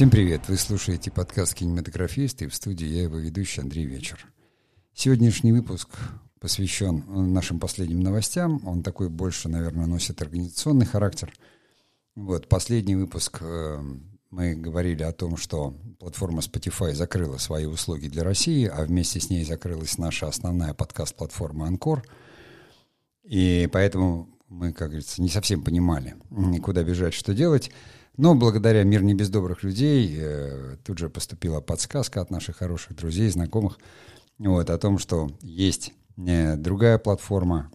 Всем привет! Вы слушаете подкаст «Кинематографист» и в студии я его ведущий Андрей Вечер. Сегодняшний выпуск посвящен нашим последним новостям. Он такой больше, наверное, носит организационный характер. Вот, последний выпуск э, мы говорили о том, что платформа Spotify закрыла свои услуги для России, а вместе с ней закрылась наша основная подкаст-платформа Анкор. И поэтому мы, как говорится, не совсем понимали, куда бежать, что делать. Но благодаря «Мир не без добрых людей» э, тут же поступила подсказка от наших хороших друзей, знакомых, вот, о том, что есть э, другая платформа,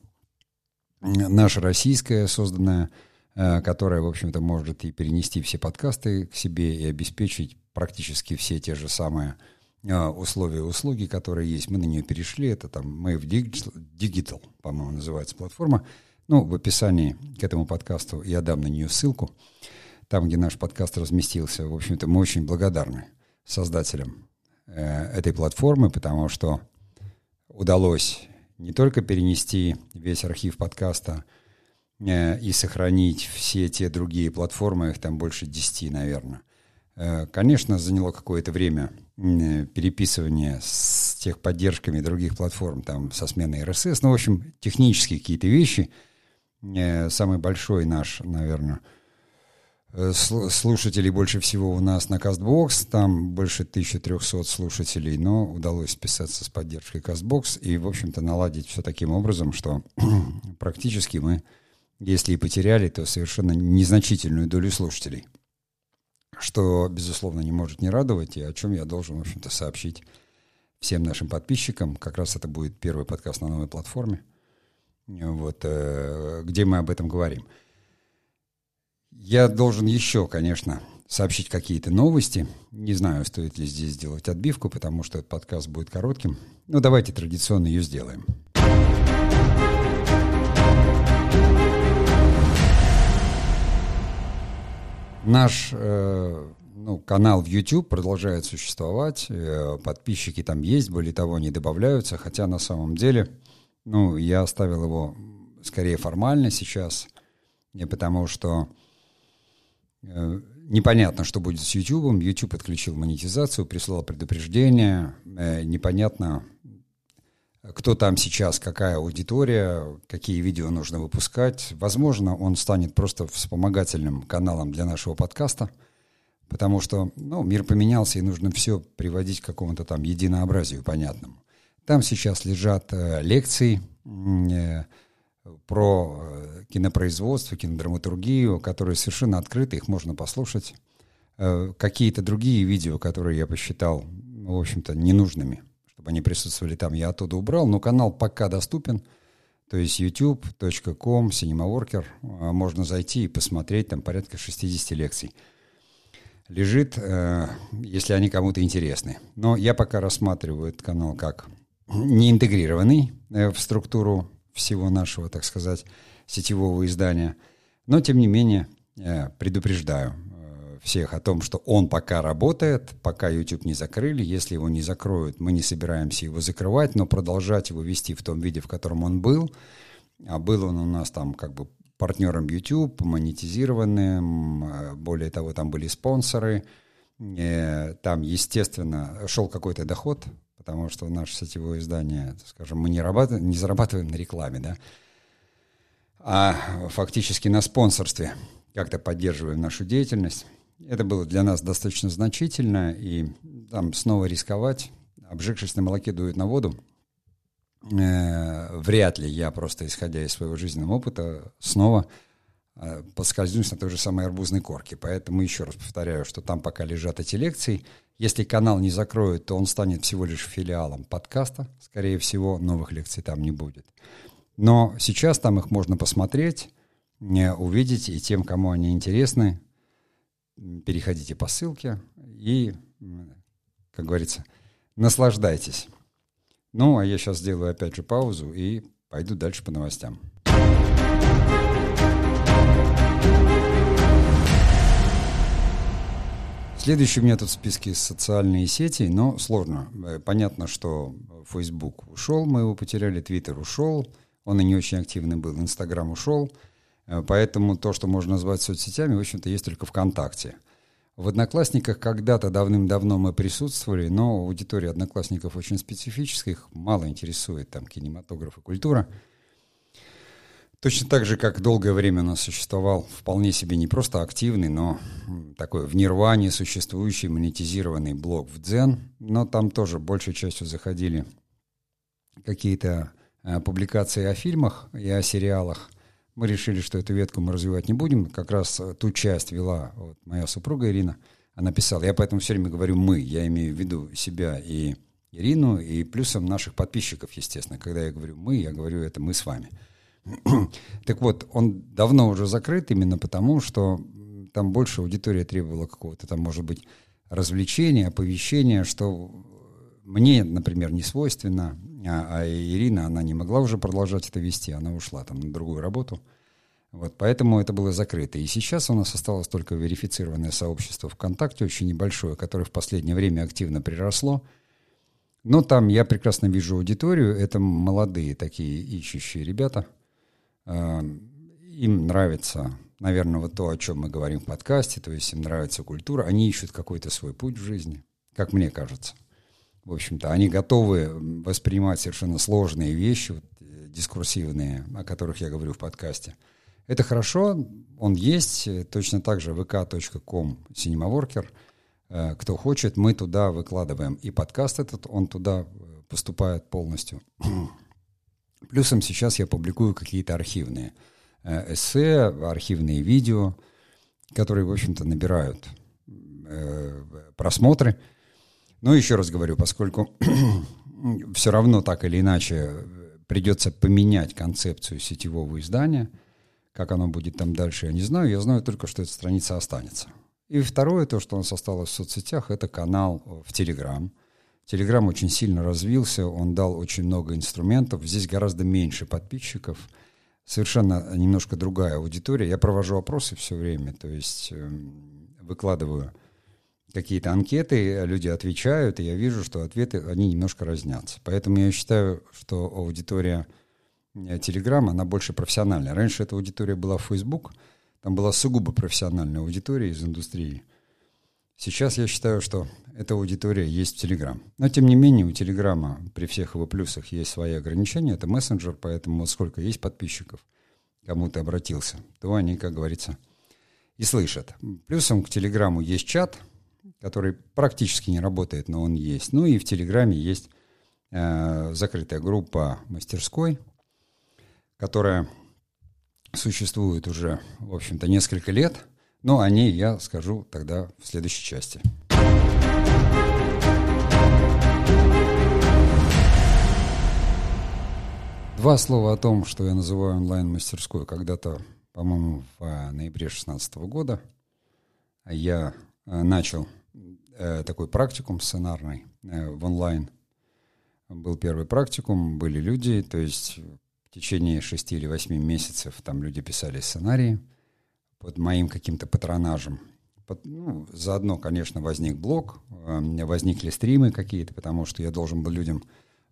наша российская, созданная, э, которая, в общем-то, может и перенести все подкасты к себе и обеспечить практически все те же самые условия услуги, которые есть. Мы на нее перешли, это там в Digital, Digital по-моему, называется платформа. Ну, в описании к этому подкасту я дам на нее ссылку там, где наш подкаст разместился. В общем-то, мы очень благодарны создателям э, этой платформы, потому что удалось не только перенести весь архив подкаста э, и сохранить все те другие платформы, их там больше десяти, наверное. Э, конечно, заняло какое-то время э, переписывание с техподдержками других платформ, там, со сменой RSS, ну, в общем, технические какие-то вещи. Э, самый большой наш, наверное, Э, слушателей больше всего у нас на CastBox, там больше 1300 слушателей, но удалось списаться с поддержкой CastBox и, в общем-то, наладить все таким образом, что практически мы, если и потеряли, то совершенно незначительную долю слушателей, что, безусловно, не может не радовать, и о чем я должен, в общем-то, сообщить всем нашим подписчикам. Как раз это будет первый подкаст на новой платформе, вот, э, где мы об этом говорим. Я должен еще, конечно, сообщить какие-то новости. Не знаю, стоит ли здесь сделать отбивку, потому что этот подкаст будет коротким. Но давайте традиционно ее сделаем. Наш э, ну, канал в YouTube продолжает существовать, э, подписчики там есть, более того, не добавляются, хотя на самом деле, ну, я оставил его скорее формально сейчас, потому что Э, непонятно, что будет с YouTube. YouTube отключил монетизацию, прислал предупреждение. Э, непонятно, кто там сейчас, какая аудитория, какие видео нужно выпускать. Возможно, он станет просто вспомогательным каналом для нашего подкаста, потому что ну, мир поменялся, и нужно все приводить к какому-то там единообразию понятному. Там сейчас лежат э, лекции, э, про э, кинопроизводство, кинодраматургию, которые совершенно открыты, их можно послушать. Какие-то другие видео, которые я посчитал, в общем-то, ненужными, чтобы они присутствовали там, я оттуда убрал, но канал пока доступен, то есть youtube.com, cinemaworker, можно зайти и посмотреть, там порядка 60 лекций лежит, если они кому-то интересны. Но я пока рассматриваю этот канал как не интегрированный в структуру всего нашего, так сказать, сетевого издания. Но, тем не менее, предупреждаю э, всех о том, что он пока работает, пока YouTube не закрыли. Если его не закроют, мы не собираемся его закрывать, но продолжать его вести в том виде, в котором он был. А был он у нас там как бы партнером YouTube, монетизированным, э, более того, там были спонсоры, э, там, естественно, шел какой-то доход потому что наше сетевое издание, скажем, мы не, работаем, не зарабатываем на рекламе, да, а фактически на спонсорстве как-то поддерживаем нашу деятельность. Это было для нас достаточно значительно, и там снова рисковать, обжигшись на молоке дует на воду, э, вряд ли я просто, исходя из своего жизненного опыта, снова э, подскользнусь на той же самой арбузной корке. Поэтому еще раз повторяю, что там пока лежат эти лекции – если канал не закроют, то он станет всего лишь филиалом подкаста. Скорее всего, новых лекций там не будет. Но сейчас там их можно посмотреть, увидеть, и тем, кому они интересны, переходите по ссылке и, как говорится, наслаждайтесь. Ну, а я сейчас сделаю опять же паузу и пойду дальше по новостям. Следующий у меня тут в списке социальные сети, но сложно. Э, понятно, что Facebook ушел, мы его потеряли, Twitter ушел, он и не очень активный был, Instagram ушел, э, поэтому то, что можно назвать соцсетями, в общем-то, есть только ВКонтакте. В «Одноклассниках» когда-то давным-давно мы присутствовали, но аудитория «Одноклассников» очень специфическая, их мало интересует там кинематограф и культура. Точно так же, как долгое время у нас существовал вполне себе не просто активный, но такой в нирване существующий монетизированный блог в Дзен, но там тоже большей частью заходили какие-то э, публикации о фильмах и о сериалах. Мы решили, что эту ветку мы развивать не будем. Как раз э, ту часть вела вот, моя супруга Ирина. Она писала. Я поэтому все время говорю «мы». Я имею в виду себя и Ирину, и плюсом наших подписчиков, естественно. Когда я говорю «мы», я говорю это «мы с вами». так вот, он давно уже закрыт именно потому, что там больше аудитория требовала какого-то там, может быть, развлечения, оповещения, что мне, например, не свойственно, а, а Ирина, она не могла уже продолжать это вести, она ушла там на другую работу. Вот, поэтому это было закрыто. И сейчас у нас осталось только верифицированное сообщество ВКонтакте, очень небольшое, которое в последнее время активно приросло. Но там я прекрасно вижу аудиторию. Это молодые такие ищущие ребята. А, им нравится, наверное, вот то, о чем мы говорим в подкасте, то есть им нравится культура. Они ищут какой-то свой путь в жизни, как мне кажется в общем-то, они готовы воспринимать совершенно сложные вещи, вот, э, дискурсивные, о которых я говорю в подкасте. Это хорошо, он есть, э, точно так же vk.com cinemaworker. Э, кто хочет, мы туда выкладываем. И подкаст этот, он туда поступает полностью. Плюсом сейчас я публикую какие-то архивные эссе, архивные видео, которые, в общем-то, набирают просмотры – но еще раз говорю, поскольку все равно так или иначе придется поменять концепцию сетевого издания, как оно будет там дальше, я не знаю. Я знаю только, что эта страница останется. И второе, то, что у нас осталось в соцсетях, это канал в Телеграм. Телеграм очень сильно развился, он дал очень много инструментов. Здесь гораздо меньше подписчиков, совершенно немножко другая аудитория. Я провожу опросы все время, то есть эм, выкладываю какие-то анкеты, люди отвечают, и я вижу, что ответы, они немножко разнятся. Поэтому я считаю, что аудитория Телеграма, она больше профессиональная. Раньше эта аудитория была в Facebook, там была сугубо профессиональная аудитория из индустрии. Сейчас я считаю, что эта аудитория есть в Телеграм. Но, тем не менее, у Телеграма при всех его плюсах есть свои ограничения. Это мессенджер, поэтому сколько есть подписчиков, кому ты обратился, то они, как говорится, и слышат. Плюсом к Телеграму есть чат – который практически не работает, но он есть. Ну и в Телеграме есть э, закрытая группа мастерской, которая существует уже, в общем-то, несколько лет. Но о ней я скажу тогда в следующей части. Два слова о том, что я называю онлайн-мастерской. Когда-то, по-моему, в ноябре 2016 года я э, начал э, такой практикум сценарный э, в онлайн. Был первый практикум, были люди, то есть в течение шести или восьми месяцев там люди писали сценарии под моим каким-то патронажем. Под, ну, заодно, конечно, возник блог, э, возникли стримы какие-то, потому что я должен был людям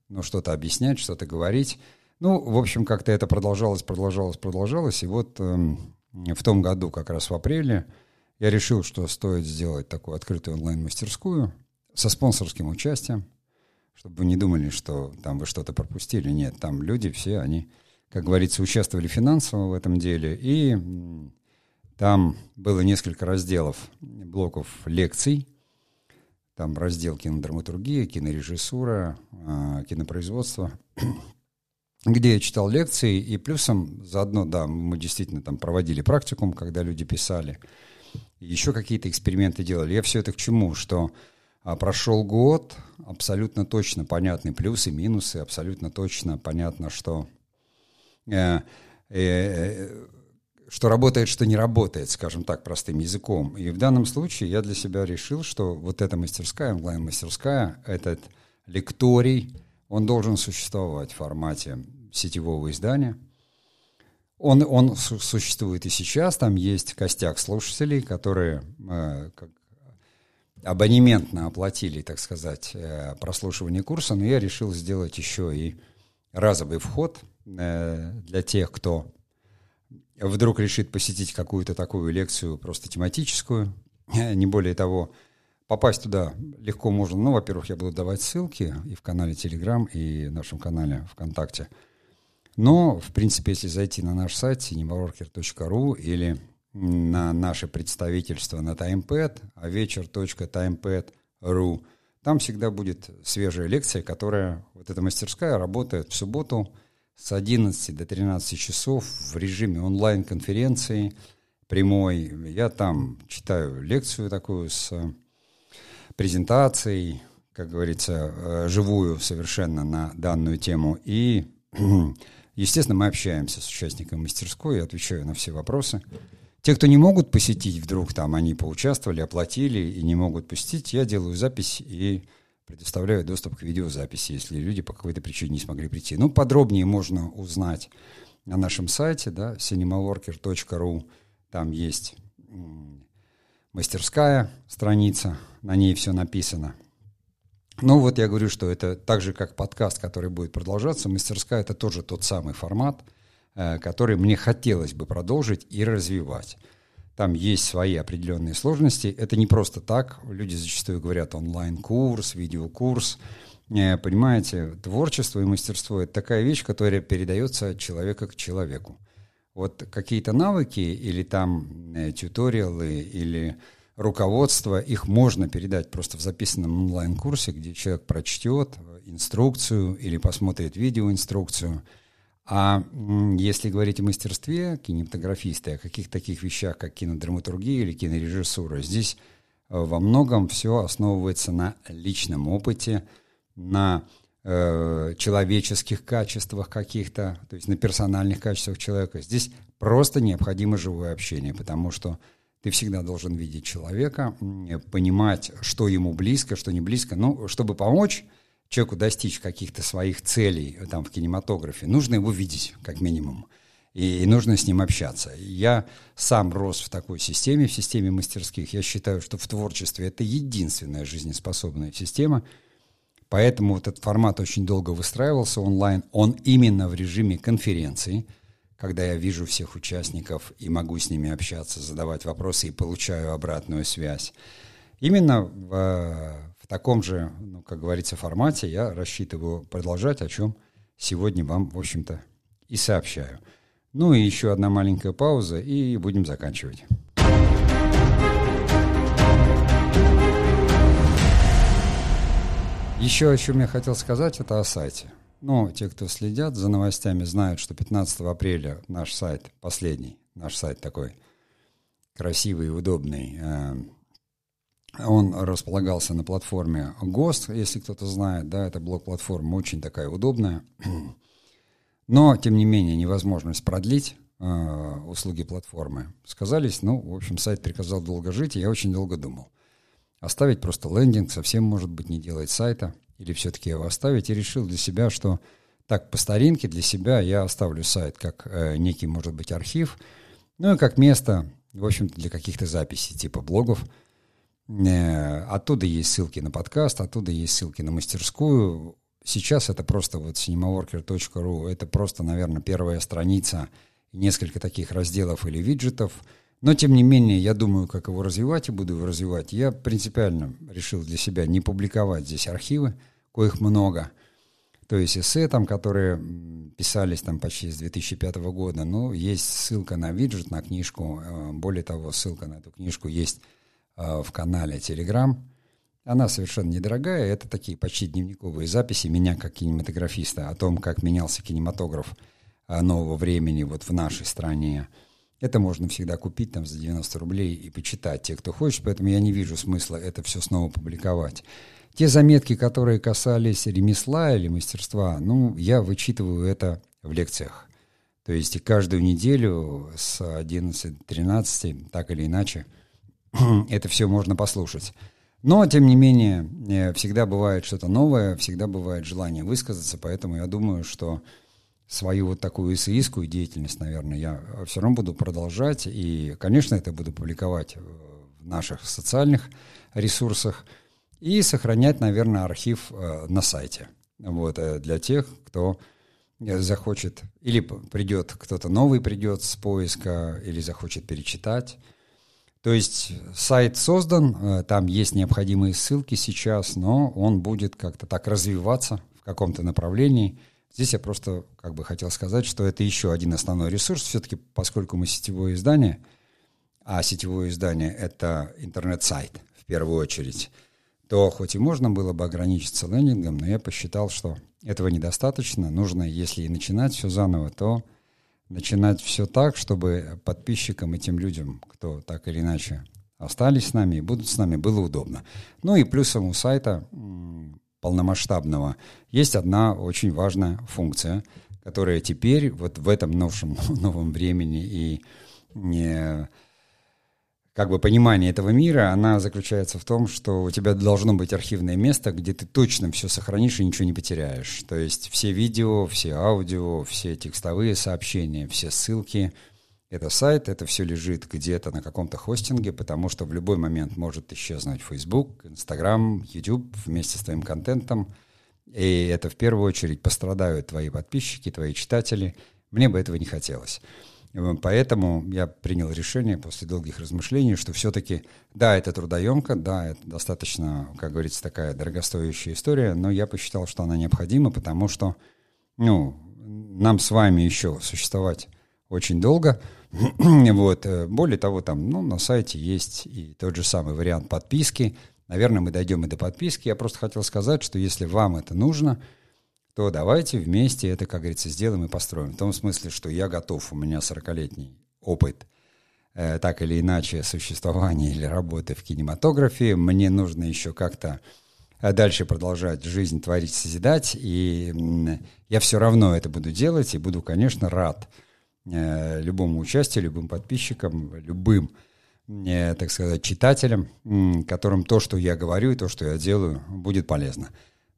ну, что-то объяснять, что-то говорить. Ну, в общем, как-то это продолжалось, продолжалось, продолжалось. И вот э, в том году, как раз в апреле, я решил, что стоит сделать такую открытую онлайн-мастерскую со спонсорским участием, чтобы вы не думали, что там вы что-то пропустили. Нет, там люди все, они, как говорится, участвовали финансово в этом деле. И там было несколько разделов, блоков лекций. Там раздел кинодраматургия, кинорежиссура, а, кинопроизводство, где я читал лекции. И плюсом заодно, да, мы действительно там проводили практикум, когда люди писали – еще какие-то эксперименты делали. Я все это к чему? Что а, прошел год, абсолютно точно понятны плюсы, минусы, абсолютно точно понятно, что, э, э, что работает, что не работает, скажем так, простым языком. И в данном случае я для себя решил, что вот эта мастерская, онлайн-мастерская, этот лекторий, он должен существовать в формате сетевого издания – он, он существует и сейчас, там есть костяк слушателей, которые э, как, абонементно оплатили, так сказать, э, прослушивание курса, но я решил сделать еще и разовый вход э, для тех, кто вдруг решит посетить какую-то такую лекцию просто тематическую, не более того. Попасть туда легко можно. Ну, во-первых, я буду давать ссылки и в канале Telegram, и в нашем канале ВКонтакте. Но, в принципе, если зайти на наш сайт cinemaworker.ru или на наше представительство на TimePad, вечер.timepad.ru, там всегда будет свежая лекция, которая, вот эта мастерская, работает в субботу с 11 до 13 часов в режиме онлайн-конференции прямой. Я там читаю лекцию такую с презентацией, как говорится, э, живую совершенно на данную тему. И, естественно, мы общаемся с участниками мастерской, я отвечаю на все вопросы. Те, кто не могут посетить, вдруг там они поучаствовали, оплатили и не могут посетить, я делаю запись и предоставляю доступ к видеозаписи, если люди по какой-то причине не смогли прийти. Ну, подробнее можно узнать на нашем сайте, да, cinemaworker.ru. Там есть мастерская страница, на ней все написано. Ну вот я говорю, что это так же, как подкаст, который будет продолжаться, мастерская — это тоже тот самый формат — Э, который мне хотелось бы продолжить и развивать. Там есть свои определенные сложности. Это не просто так. Люди зачастую говорят онлайн-курс, видеокурс. Э, понимаете, творчество и мастерство — это такая вещь, которая передается от человека к человеку. Вот какие-то навыки или там э, тьюториалы или руководство, их можно передать просто в записанном онлайн-курсе, где человек прочтет инструкцию или посмотрит видеоинструкцию — а если говорить о мастерстве кинематографиста, о каких таких вещах, как кинодраматургия или кинорежиссура, здесь э, во многом все основывается на личном опыте, на э, человеческих качествах каких-то, то есть на персональных качествах человека. Здесь просто необходимо живое общение, потому что ты всегда должен видеть человека, понимать, что ему близко, что не близко. Ну, чтобы помочь человеку достичь каких-то своих целей э, там, в кинематографе, нужно его видеть, как минимум. И, и нужно с ним общаться. Я сам рос в такой системе, в системе мастерских. Я считаю, что в творчестве это единственная жизнеспособная система. Поэтому вот этот формат очень долго выстраивался онлайн. Он именно в режиме конференции, когда я вижу всех участников и могу с ними общаться, задавать вопросы и получаю обратную связь. Именно в в таком же, ну, как говорится, формате я рассчитываю продолжать, о чем сегодня вам, в общем-то, и сообщаю. Ну и еще одна маленькая пауза, и будем заканчивать. Еще о чем я хотел сказать, это о сайте. Ну, те, кто следят за новостями, знают, что 15 апреля наш сайт, последний наш сайт такой красивый и удобный, э, он располагался на платформе ГОСТ, если кто-то знает, да, это блок-платформа очень такая удобная. Но, тем не менее, невозможность продлить э, услуги платформы сказались. Ну, в общем, сайт приказал долго жить, и я очень долго думал. Оставить просто лендинг, совсем, может быть, не делать сайта, или все-таки его оставить, и решил для себя, что так, по старинке для себя я оставлю сайт как э, некий, может быть, архив, ну и как место, в общем-то, для каких-то записей, типа блогов – оттуда есть ссылки на подкаст, оттуда есть ссылки на мастерскую. Сейчас это просто вот cinemaworker.ru, это просто, наверное, первая страница, несколько таких разделов или виджетов. Но, тем не менее, я думаю, как его развивать и буду его развивать. Я принципиально решил для себя не публиковать здесь архивы, коих много. То есть эссе там, которые писались там почти с 2005 года, ну, есть ссылка на виджет, на книжку. Э, более того, ссылка на эту книжку есть Э, в канале Telegram. Она совершенно недорогая. Это такие почти дневниковые записи меня как кинематографиста о том, как менялся кинематограф э, нового времени вот в нашей стране. Это можно всегда купить там за 90 рублей и почитать, те, кто хочет, поэтому я не вижу смысла это все снова публиковать. Те заметки, которые касались ремесла или мастерства, ну, я вычитываю это в лекциях. То есть каждую неделю с 11-13, так или иначе, это все можно послушать. Но, тем не менее, э, всегда бывает что-то новое, всегда бывает желание высказаться, поэтому я думаю, что свою вот такую эссеистскую деятельность, наверное, я все равно буду продолжать, и, конечно, это буду публиковать в наших социальных ресурсах и сохранять, наверное, архив э, на сайте. Вот, э, для тех, кто захочет, или придет кто-то новый придет с поиска, или захочет перечитать, То есть сайт создан, э, там есть необходимые ссылки сейчас, но он будет как-то так развиваться в каком-то направлении. Здесь я просто как бы хотел сказать, что это еще один основной ресурс. Все-таки, поскольку мы сетевое издание, а сетевое издание — это интернет-сайт в первую очередь, то хоть и можно было бы ограничиться лендингом, но я посчитал, что этого недостаточно. Нужно, если и начинать все заново, то начинать все так, чтобы подписчикам и тем людям, кто так или иначе остались с нами и будут с нами, было удобно. Ну и плюсом у сайта полномасштабного есть одна очень важная функция, которая теперь вот в этом новшем, новом времени и не как бы понимание этого мира, она заключается в том, что у тебя должно быть архивное место, где ты точно все сохранишь и ничего не потеряешь. То есть все видео, все аудио, все текстовые сообщения, все ссылки. Это сайт, это все лежит где-то на каком-то хостинге, потому что в любой момент может исчезнуть Facebook, Instagram, YouTube вместе с твоим контентом. И это в первую очередь пострадают твои подписчики, твои читатели. Мне бы этого не хотелось. Поэтому я принял решение после долгих размышлений, что все-таки, да, это трудоемко, да, это достаточно, как говорится, такая дорогостоящая история, но я посчитал, что она необходима, потому что, ну, нам с вами еще существовать очень долго. вот. Э, более того, там, ну, на сайте есть и тот же самый вариант подписки. Наверное, мы дойдем и до подписки. Я просто хотел сказать, что если вам это нужно, то давайте вместе это, как говорится, сделаем и построим. В том смысле, что я готов, у меня 40-летний опыт э, так или иначе существования или работы в кинематографе. Мне нужно еще как-то э, дальше продолжать жизнь творить, созидать, и я все равно это буду делать, и буду, конечно, рад э, любому участию, любым подписчикам, любым, э, так сказать, читателям, которым то, что я говорю и то, что я делаю, будет полезно.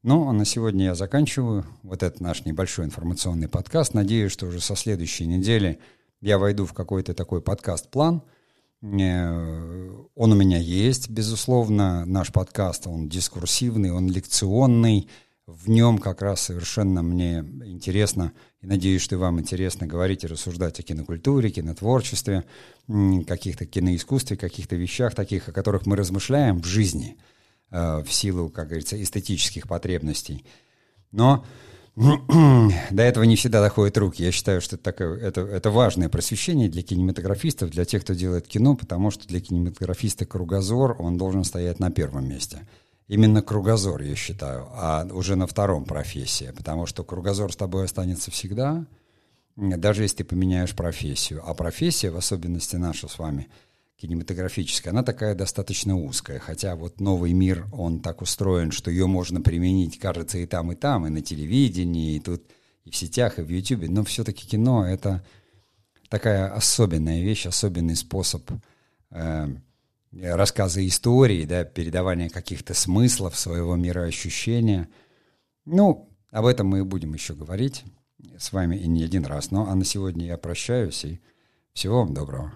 Ну, а на сегодня я заканчиваю вот этот наш небольшой информационный подкаст. Надеюсь, что уже со следующей недели я войду в какой-то такой подкаст-план. Э, он у меня есть, безусловно. Наш подкаст, он дискурсивный, он лекционный. В нем как раз совершенно мне интересно, и надеюсь, что и вам интересно говорить и рассуждать о кинокультуре, кинотворчестве, каких-то киноискусстве, каких-то вещах таких, о которых мы размышляем в жизни – в силу, как говорится, эстетических потребностей. Но до этого не всегда доходят руки. Я считаю, что это, такое, это, это важное просвещение для кинематографистов, для тех, кто делает кино, потому что для кинематографиста кругозор, он должен стоять на первом месте. Именно кругозор, я считаю, а уже на втором профессия, потому что кругозор с тобой останется всегда, даже если ты поменяешь профессию. А профессия, в особенности наша с вами – кинематографическая, она такая достаточно узкая, хотя вот новый мир, он так устроен, что ее можно применить, кажется, и там, и там, и на телевидении, и тут, и в сетях, и в Ютубе, но все-таки кино — это такая особенная вещь, особенный способ э, рассказа истории, да, передавания каких-то смыслов своего мира ощущения. Ну, об этом мы будем еще говорить с вами и не один раз. Ну, а на сегодня я прощаюсь, и всего вам доброго.